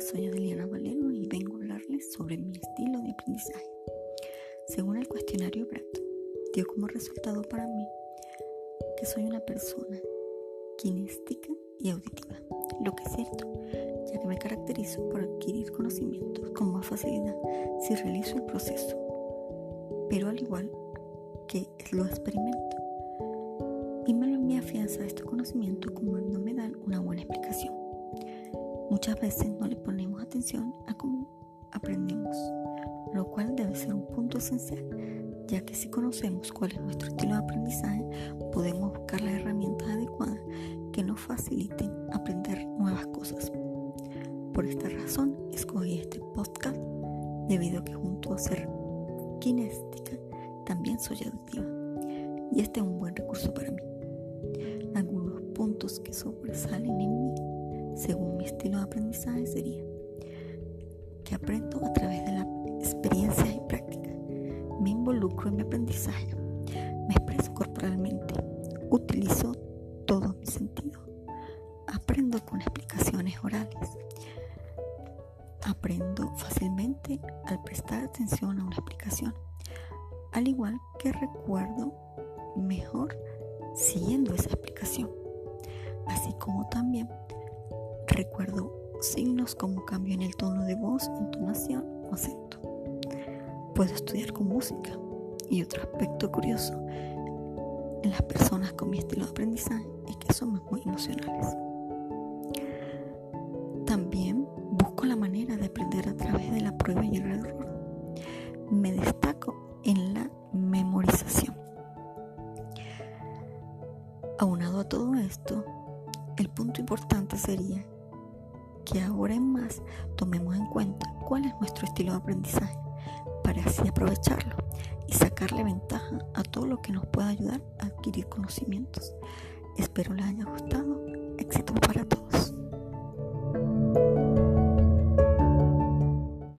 soy Adeliana Valero y vengo a hablarles sobre mi estilo de aprendizaje. Según el cuestionario Bratt, dio como resultado para mí que soy una persona kinéstica y auditiva, lo que es cierto, ya que me caracterizo por adquirir conocimientos con más facilidad si realizo el proceso, pero al igual que lo experimento. Y me me afianza este conocimiento cuando me dan una buena explicación. Muchas veces no le ponemos atención a cómo aprendemos, lo cual debe ser un punto esencial, ya que si conocemos cuál es nuestro estilo de aprendizaje, podemos buscar las herramientas adecuadas que nos faciliten aprender nuevas cosas. Por esta razón, escogí este podcast debido a que junto a ser kinéstica, también soy auditiva. Y este es un buen recurso para mí. Algunos puntos que sobresalen en mí según mi estilo de aprendizaje sería que aprendo a través de la experiencia y práctica. Me involucro en mi aprendizaje. Me expreso corporalmente. Utilizo todos mis sentidos. Aprendo con explicaciones orales. Aprendo fácilmente al prestar atención a una explicación. Al igual que recuerdo mejor siguiendo esa explicación. Así como también Recuerdo signos como cambio en el tono de voz, entonación o acento. Puedo estudiar con música. Y otro aspecto curioso en las personas con mi estilo de aprendizaje es que somos muy emocionales. También busco la manera de aprender a través de la prueba y el error. Me destaco en la memorización. Aunado a todo esto, el punto importante sería que ahora en más tomemos en cuenta cuál es nuestro estilo de aprendizaje para así aprovecharlo y sacarle ventaja a todo lo que nos pueda ayudar a adquirir conocimientos. Espero les haya gustado. Éxito para todos.